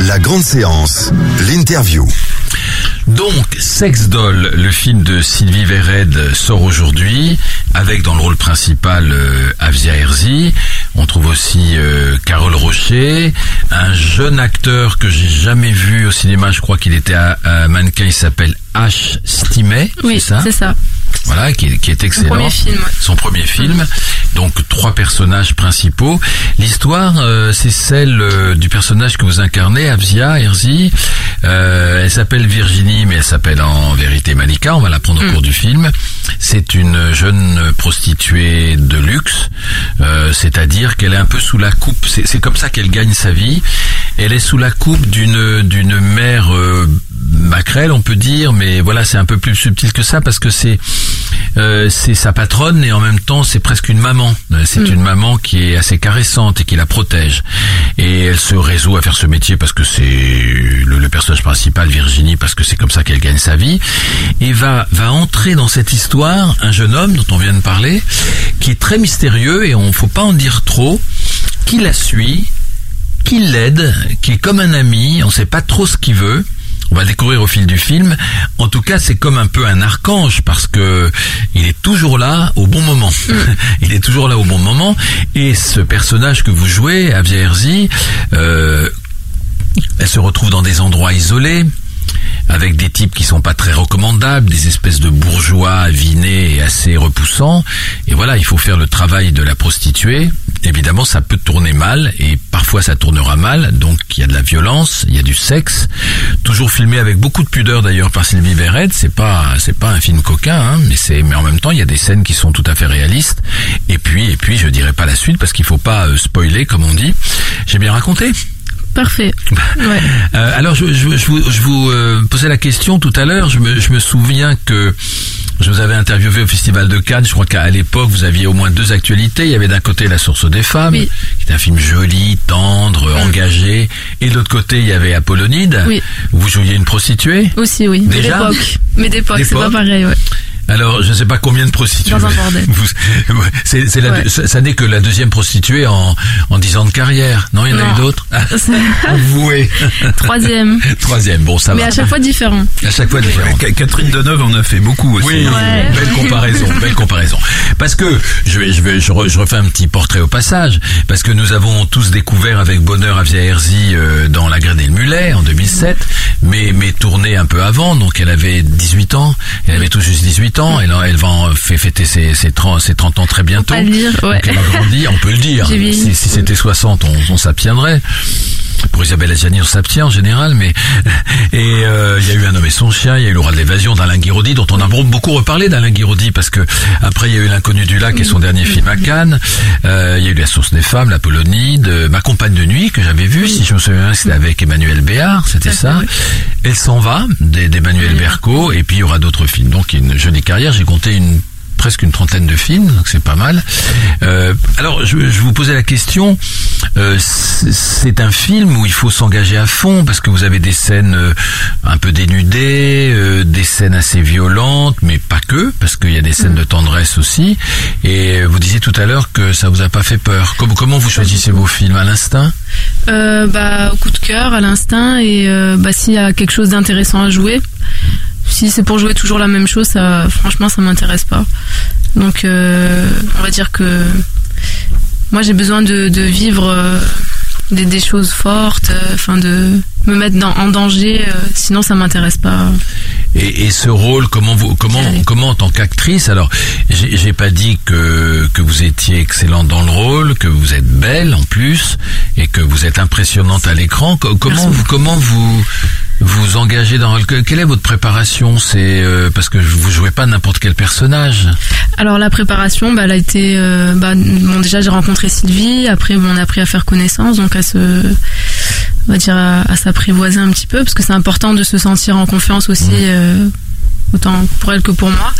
La grande séance, l'interview. Donc, Sex Doll, le film de Sylvie Vered sort aujourd'hui, avec dans le rôle principal euh, Avia Herzi. On trouve aussi euh, Carole Rocher, un jeune acteur que j'ai jamais vu au cinéma. Je crois qu'il était à, à mannequin. Il s'appelle H. Stimet. Oui, c'est ça? c'est ça. Voilà, qui, qui est excellent. premier film. Son premier film. Donc trois personnages principaux. L'histoire, euh, c'est celle euh, du personnage que vous incarnez, Avzia Herzi. Euh, elle s'appelle Virginie, mais elle s'appelle en vérité Malika. On va l'apprendre au Mm. cours du film. C'est une jeune prostituée de luxe, euh, c'est-à-dire qu'elle est un peu sous la coupe. C'est comme ça qu'elle gagne sa vie. Elle est sous la coupe d'une d'une mère euh, maquerelle, on peut dire, mais voilà, c'est un peu plus subtil que ça parce que c'est euh, c'est sa patronne et en même temps c'est presque une maman. Euh, C'est Mm. une maman qui est assez caressante et qui la protège. Et elle se résout à faire ce métier parce que c'est le, le personnage principal, Virginie, parce que c'est comme ça qu'elle gagne sa vie. Et va va entrer dans cette histoire un jeune homme dont on vient de parler, qui est très mystérieux et on faut pas en dire trop, qui la suit, qui l'aide, qui est comme un ami, on sait pas trop ce qu'il veut. On va le découvrir au fil du film. En tout cas, c'est comme un peu un archange parce que il est toujours là au bon moment. il est toujours là au bon moment. Et ce personnage que vous jouez, Avia Herzi, euh, elle se retrouve dans des endroits isolés avec des types qui sont pas très recommandables, des espèces de bourgeois avinés et assez repoussants. Et voilà, il faut faire le travail de la prostituée. Évidemment, ça peut tourner mal et parfois ça tournera mal. Donc il y a de la violence, il y a du sexe, toujours filmé avec beaucoup de pudeur d'ailleurs par Sylvie Verret. C'est pas c'est pas un film coquin, hein, mais c'est mais en même temps il y a des scènes qui sont tout à fait réalistes. Et puis et puis je dirais pas la suite parce qu'il faut pas euh, spoiler comme on dit. J'ai bien raconté? Parfait. Ouais. Euh, alors, je, je, je vous, je vous, euh, posais la question tout à l'heure. Je me, je me souviens que je vous avais interviewé au Festival de Cannes. Je crois qu'à l'époque, vous aviez au moins deux actualités. Il y avait d'un côté La Source des femmes, Oui. qui est un film joli, tendre, engagé. Et de l'autre côté, il y avait Apollonide. Oui. Vous jouiez une prostituée? Aussi, oui. Mais Déjà? d'époque. Mais d'époque, c'est pas pareil, ouais. Alors, je ne sais pas combien de prostituées. Dans un bordel. La, Ouais. ça, ça n'est que la deuxième prostituée en, en 10 ans de carrière. Non, il y en a eu d'autres. Avouez. Troisième. Troisième. Bon, ça Mais va. à chaque fois différent. À chaque fois différent. Ca- Catherine Deneuve en a fait beaucoup aussi. Oui, hein. Ouais. belle comparaison, belle comparaison. Parce que je vais, je vais, je, re- je refais un petit portrait au passage, parce que nous avons tous découvert avec bonheur Avia Herzi euh, dans La Graine et le Mulet en 2007, mais mais tourné un peu avant, donc elle avait 18 ans, elle avait tout juste 18 ans, elle, elle va en fait fêter ses, ses 30, ses 30 ans très bientôt. Pas le dire, ouais. Donc elle a grandi, on peut le dire. Si, si c'était 60, on, on s'abstiendrait. Pour Isabelle Adjani, on s'abstient en général, mais et euh, il y a eu un homme et son chien, il y a eu le roi de l'évasion d'Alain Guiraudy, dont on a beaucoup reparlé d'Alain Guiraudy parce que après il y a eu l'inconnu du lac et son dernier film à Cannes. Euh, il y a eu la source des femmes, la Polonide, euh, ma compagne de nuit que j'avais vue, si je me souviens, c'était avec Emmanuel Béard, c'était ça. Elle s'en va d'E- d'Emmanuel Berco et puis il y aura d'autres films. Donc une jolie carrière. J'ai compté une presque une trentaine de films, donc c'est pas mal. Euh, alors, je, je vous posais la question. euh, c'est un film où il faut s'engager à fond parce que vous avez des scènes euh, un peu dénudées, des scènes assez violentes, mais pas que, parce qu'il y a des scènes de tendresse aussi. Et vous disiez tout à l'heure que ça vous a pas fait peur. Comment, comment vous choisissez vos films? À l'instinct? Bah, au coup de cœur, à l'instinct, et bah, s'il y a quelque chose d'intéressant à jouer. Si c'est pour jouer toujours la même chose, ça, franchement, ça m'intéresse pas. Donc, euh, on va dire que moi, j'ai besoin de, de vivre euh, des, des choses fortes, euh, enfin de me mettre dans, en danger. sinon, ça m'intéresse pas. Et, et ce rôle, comment vous, comment, comment en tant qu'actrice Alors, j'ai pas dit que que vous étiez excellente dans le rôle, que vous êtes belle en plus, et que vous êtes impressionnante à l'écran. Co- Comment Merci. vous, comment vous vous engagez dans le Quelle est votre préparation C'est euh, parce que vous jouez pas n'importe quel personnage. Alors la préparation, bah, elle a été, euh, bah, bon déjà j'ai rencontré Sylvie, après bon, on a appris à faire connaissance, donc à se, on va dire à, à s'apprivoiser un petit peu, parce que c'est important de se sentir en confiance aussi, euh, autant pour elle que pour moi.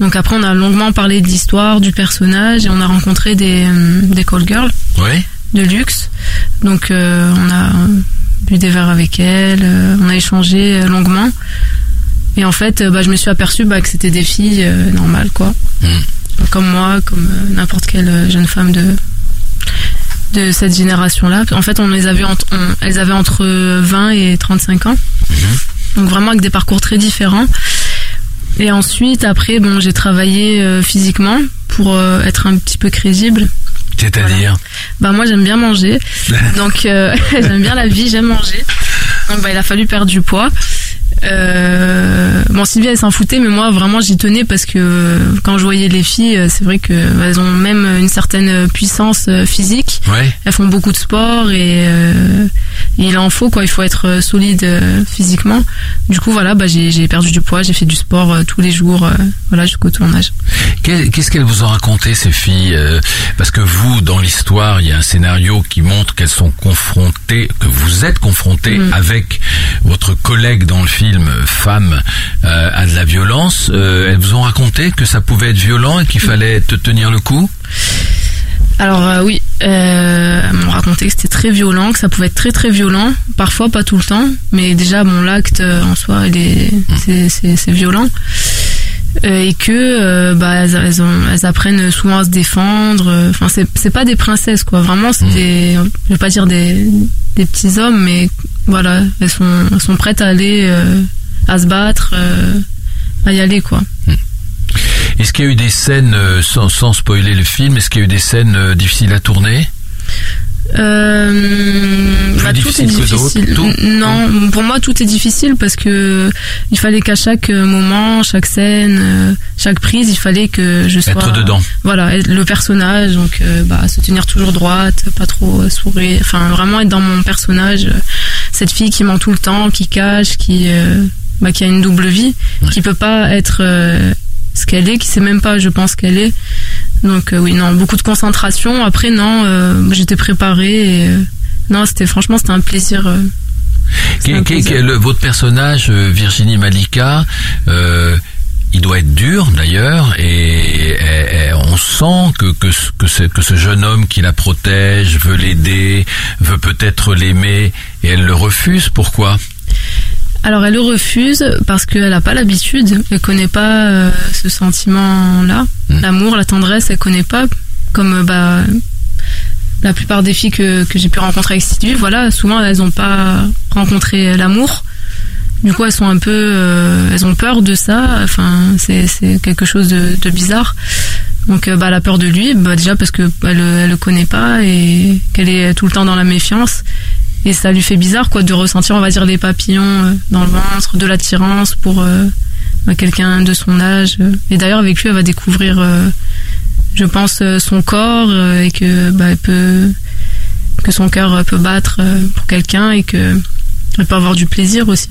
Donc après on a longuement parlé de l'histoire, du personnage, et on a rencontré des, des call girls Oui. de luxe, donc on a bu des verres avec elle, euh, on a échangé euh, longuement. Et en fait, euh, bah, je me suis aperçue bah, que c'était des filles euh, normales, quoi. Mm. Comme moi, comme euh, n'importe quelle jeune femme de de cette génération-là. En fait, on les avait entre, on- elles avaient entre 20 et 35 ans. Donc vraiment avec des parcours très différents. Et ensuite, après, bon, j'ai travaillé euh, physiquement pour être un petit peu crédible. C'est-à-dire Bah moi j'aime bien manger, donc euh, j'aime bien la vie, j'aime manger. Donc bah il a fallu perdre du poids. Euh, bon Sylvie elle s'en foutait, mais moi vraiment j'y tenais parce que euh, quand je voyais les filles, euh, c'est vrai que bah, elles ont même une certaine puissance euh, physique. Ouais. Elles font beaucoup de sport et, euh, il en faut quoi. Il faut être euh, solide euh, physiquement. Du coup voilà, bah j'ai perdu du poids, j'ai fait du sport euh, tous les jours, euh, voilà jusqu'au tournage. Qu'est- Qu'est-ce qu'elles vous ont raconté ces filles euh, Parce que vous, dans l'histoire, il y a un scénario qui montre qu'elles sont confrontées, que vous êtes confrontées Mm. avec votre collègue dans le film, femme, euh, à de la violence. Euh, elles vous ont raconté que ça pouvait être violent et qu'il fallait te tenir le coup? Alors euh, oui, euh, elles m'ont raconté que c'était très violent, que ça pouvait être très très violent, parfois pas tout le temps, mais déjà bon l'acte euh, en soi il est c'est c'est c'est violent. Et que bah elles, elles, ont- elles apprennent souvent à se défendre. Enfin c'est c'est pas des princesses quoi, vraiment c'est des je vais pas dire des des petits hommes, mais voilà elles sont elles sont prêtes à aller euh, à se battre, euh, à y aller quoi. Est-ce qu'il y a eu des scènes, euh, sans, sans spoiler le film, est-ce qu'il y a eu des scènes difficiles à tourner? Euh, Plus bah, tout est difficile que d'autres, difficile. tout N- Non, pour moi tout est difficile parce que il fallait qu'à chaque moment, chaque scène, chaque prise, il fallait que je sois Être dedans. Voilà, le personnage, donc bah, se tenir toujours droite, pas trop sourire, enfin vraiment être dans mon personnage, cette fille qui ment tout le temps, qui cache, qui euh, bah, qui a une double vie, qui peut pas être euh, ce qu'elle est, qui sait même pas, je pense qu'elle est. Donc euh, oui, non, beaucoup de concentration. Après non, j'étais préparée. Et, non, c'était franchement c'était un plaisir. c'était un plaisir. qu'est- le- votre personnage, Virginie Malika, il doit être dur d'ailleurs, et, et- et on sent que, que, ce- que, ce, que ce jeune homme qui la protège veut l'aider, veut peut-être l'aimer, et elle le refuse. Pourquoi? Alors elle le refuse parce qu'elle n'a pas l'habitude, elle connaît pas euh, ce sentiment-là, Mm. l'amour, la tendresse, elle connaît pas. Comme euh, bah la plupart des filles que, que j'ai pu rencontrer avec Sylvie, voilà, souvent elles n'ont pas rencontré l'amour. Du coup, elles sont un peu, euh, elles ont peur de ça. Enfin, c'est quelque chose de, bizarre. Donc, euh, bah, elle a peur de lui, bah, déjà parce que elle, le connaît pas et qu'elle est tout le temps dans la méfiance. Et ça lui fait bizarre, quoi, de ressentir, on va dire, des papillons euh, dans le ventre, de l'attirance pour bah, quelqu'un de son âge. Et d'ailleurs, avec lui, elle va découvrir, je pense, son corps et que bah, elle peut, que son cœur peut battre pour quelqu'un et que elle peut avoir du plaisir aussi.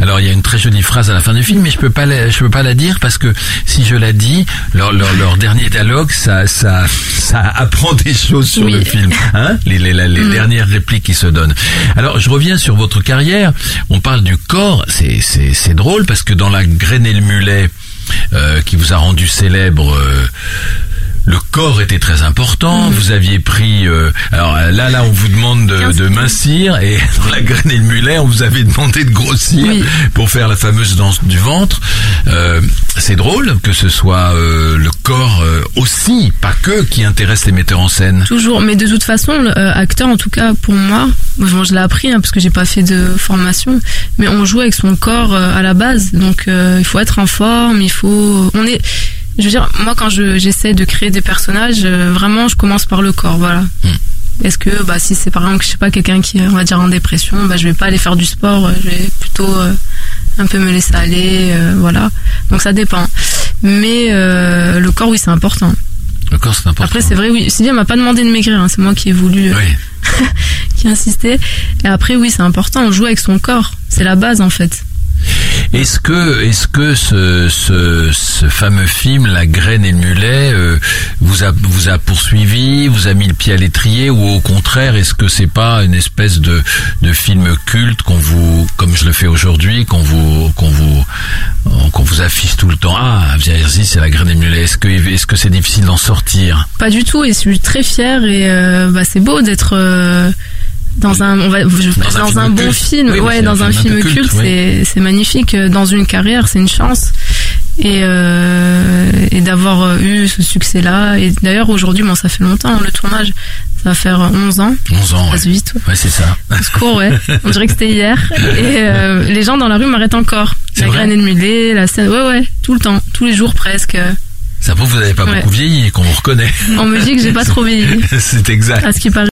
Alors il y a une très jolie phrase à la fin du film, mais je peux pas la, je peux pas la dire parce que si je la dis, leur, leur, leur dernier dialogue, ça, ça, ça apprend des choses sur Oui. le film, hein les, les, la- les Mm. dernières répliques qui se donnent. Alors je reviens sur votre carrière. On parle du corps, c'est, c'est, c'est drôle parce que dans la graine et le mulet euh, qui vous a rendu célèbre. euh, le corps était très important. Mm. Vous aviez pris. euh, alors là, là, on vous demande de, 15 de mincir, et dans la graine et le mulet, on vous avait demandé de grossir Oui. pour faire la fameuse danse du ventre. Euh, c'est drôle que ce soit euh, le corps euh, aussi, pas que, qui intéresse les metteurs en scène. Toujours, mais de toute façon, euh, acteur, en tout cas pour moi, bon, je l'ai appris hein, parce que j'ai pas fait de formation, mais on joue avec son corps euh, à la base, donc euh, il faut être en forme, il faut, on est, je veux dire, moi quand je j'essaie de créer des personnages, euh, vraiment, je commence par le corps, voilà. Est-ce que, bah, si c'est par exemple, je sais pas, quelqu'un qui est, on va dire, en dépression, bah, je vais pas aller faire du sport, euh, je vais plutôt euh, un peu me laisser aller, euh, voilà. Donc ça dépend. Mais le corps, oui, c'est important. Le corps, c'est important. Après, c'est vrai, oui. Sylvia m'a pas demandé de maigrir, hein, c'est moi qui ai voulu, Oui. qui ai insisté. Et après, oui, c'est important, on joue avec son corps. C'est la base, en fait. Est-ce que, est-ce que ce, ce, ce fameux film, La graine et le mulet, euh, vous a, vous a poursuivi, vous a mis le pied à l'étrier, ou au contraire, est-ce que c'est pas une espèce de, de film culte qu'on vous, comme je le fais aujourd'hui, qu'on vous, qu'on vous, qu'on vous affiche tout le temps? Ah, Vierzy, c'est La graine et le mulet. Est-ce que, est-ce que c'est difficile d'en sortir? Pas du tout, et je suis très fière, et euh, bah, c'est beau d'être euh, dans un, on va, je- Dans un dans film un bon culte. film, Oui, ouais, dans un film culte, oui. c'est, magnifique. Dans une carrière, c'est une chance. et, euh, et d'avoir euh, eu ce succès-là. Et d'ailleurs, aujourd'hui, bon, ça fait longtemps, le tournage. Ça va faire 11 ans. 11 ans. Ça passe Ouais, vite, ouais. Ouais, c'est ça. On se court, ouais. On dirait que c'était hier. Et euh, les gens dans la rue m'arrêtent encore. La graine et le mulet, la scène. Ouais, ouais, tout le temps, tous les jours presque. Ça prouve que vous n'avez pas Ouais. beaucoup vieilli et qu'on vous reconnaît. On me dit que j'ai pas trop vieilli. c'est exact. À ce qui paraît.